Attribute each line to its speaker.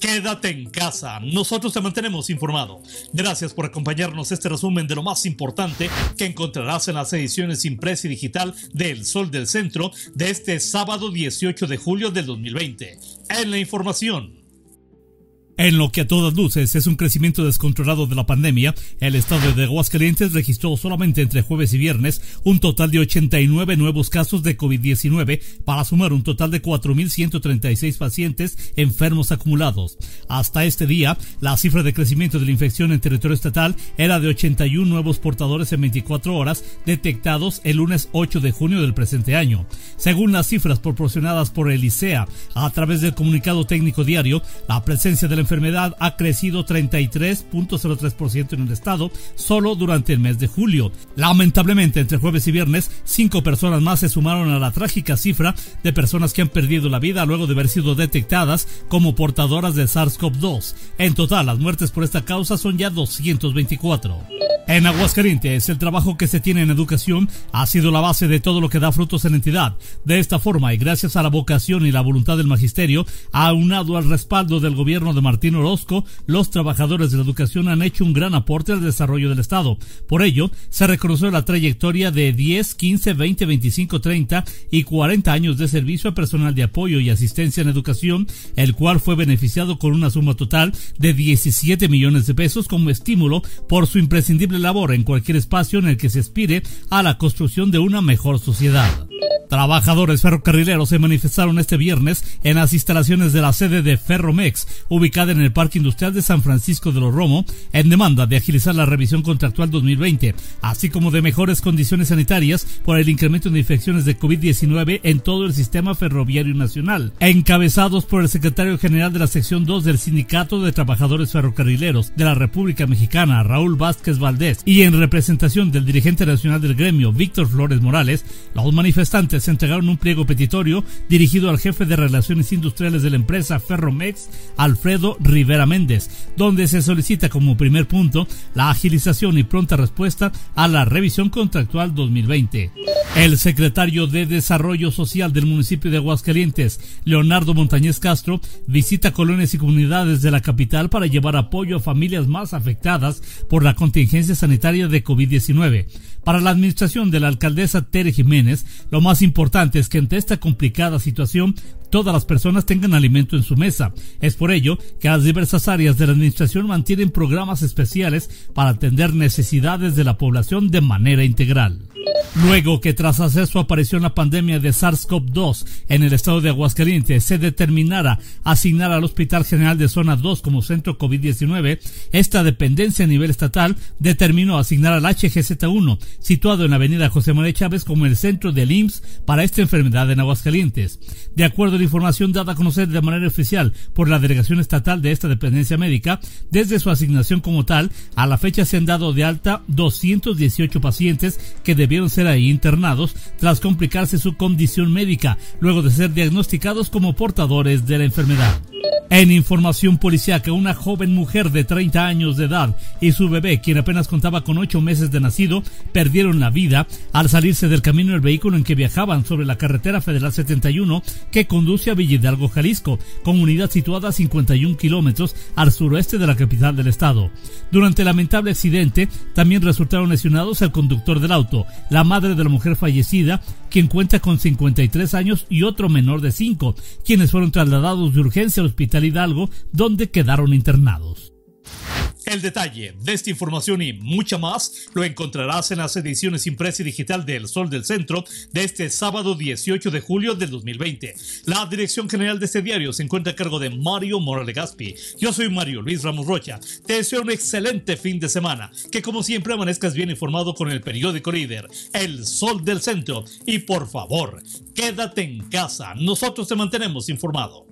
Speaker 1: Quédate en casa, nosotros te mantenemos informado. Gracias por acompañarnos este resumen de lo más importante que encontrarás en las ediciones impresa y digital del Sol del Centro de este sábado 18 de julio del 2020. En la información. En lo que a todas luces es un crecimiento descontrolado de la pandemia, el estado de Aguascalientes registró solamente entre jueves y viernes un total de 89 nuevos casos de COVID-19 para sumar un total de 4.136 pacientes enfermos acumulados. Hasta este día, la cifra de crecimiento de la infección en territorio estatal era de 81 nuevos portadores en 24 horas detectados el lunes 8 de junio del presente año. Según las cifras proporcionadas por el ICEA a través del comunicado técnico diario, la presencia de la enfermedad ha crecido 33.03% en el estado solo durante el mes de julio. Lamentablemente, entre jueves y viernes, cinco personas más se sumaron a la trágica cifra de personas que han perdido la vida luego de haber sido detectadas como portadoras de SARS-CoV-2. En total, las muertes por esta causa son ya 224. En Aguascalientes, el trabajo que se tiene en educación ha sido la base de todo lo que da frutos en la entidad. De esta forma, y gracias a la vocación y la voluntad del magisterio, aunado al respaldo del gobierno de Martín Orozco, los trabajadores de la educación han hecho un gran aporte al desarrollo del Estado. Por ello, se reconoció la trayectoria de 10, 15, 20, 25, 30 y 40 años de servicio a personal de apoyo y asistencia en educación, el cual fue beneficiado con una suma total de 17 millones de pesos como estímulo por su imprescindible labor en cualquier espacio en el que se aspire a la construcción de una mejor sociedad. Trabajadores ferrocarrileros se manifestaron este viernes en las instalaciones de la sede de Ferromex, ubicada en el Parque Industrial de San Francisco de los Romo, en demanda de agilizar la revisión contractual 2020, así como de mejores condiciones sanitarias por el incremento de infecciones de COVID-19 en todo el sistema ferroviario nacional. Encabezados por el secretario general de la sección 2 del Sindicato de Trabajadores Ferrocarrileros de la República Mexicana, Raúl Vázquez Valdés, y en representación del dirigente nacional del gremio, Víctor Flores Morales, los manifestantes se entregaron un pliego petitorio dirigido al jefe de Relaciones Industriales de la empresa Ferromex, Alfredo Rivera Méndez, donde se solicita como primer punto la agilización y pronta respuesta a la revisión contractual 2020. El secretario de Desarrollo Social del municipio de Aguascalientes, Leonardo Montañez Castro, visita colonias y comunidades de la capital para llevar apoyo a familias más afectadas por la contingencia sanitaria de COVID-19. Para la administración de la alcaldesa Tere Jiménez, lo más importante es que ante esta complicada situación todas las personas tengan alimento en su mesa. Es por ello que las diversas áreas de la administración mantienen programas especiales para atender necesidades de la población de manera integral. Luego que tras hacer su aparición la pandemia de SARS-CoV-2 en el estado de Aguascalientes se determinara asignar al Hospital General de Zona 2 como centro COVID-19, esta dependencia a nivel estatal determinó asignar al HGZ1, situado en la avenida José María Chávez, como el centro del IMSS para esta enfermedad en Aguascalientes. De acuerdo a la información dada a conocer de manera oficial por la delegación estatal de esta dependencia médica, desde su asignación como tal, a la fecha se han dado de alta 218 pacientes que debieron ahí internados tras complicarse su condición médica, luego de ser diagnosticados como portadores de la enfermedad. En información policiaca, una joven mujer de 30 años de edad y su bebé, quien apenas contaba con 8 meses de nacido, perdieron la vida al salirse del camino del vehículo en que viajaban sobre la carretera federal 71 que conduce a Villadalgo, Jalisco, comunidad situada a 51 kilómetros al suroeste de la capital del estado. Durante el lamentable accidente, también resultaron lesionados el conductor del auto, la madre de la mujer fallecida, quien cuenta con 53 años y otro menor de 5, quienes fueron trasladados de urgencia al hospital Hidalgo, donde quedaron internados. El detalle de esta información y mucha más lo encontrarás en las ediciones impresa y digital del Sol del Centro de este sábado 18 de julio del 2020. La dirección general de este diario se encuentra a cargo de Mario Morales Gaspi. Yo soy Mario Luis Ramos Rocha. Te deseo un excelente fin de semana. Que como siempre amanezcas bien informado con el periódico líder, El Sol del Centro. Y por favor, quédate en casa. Nosotros te mantenemos informado.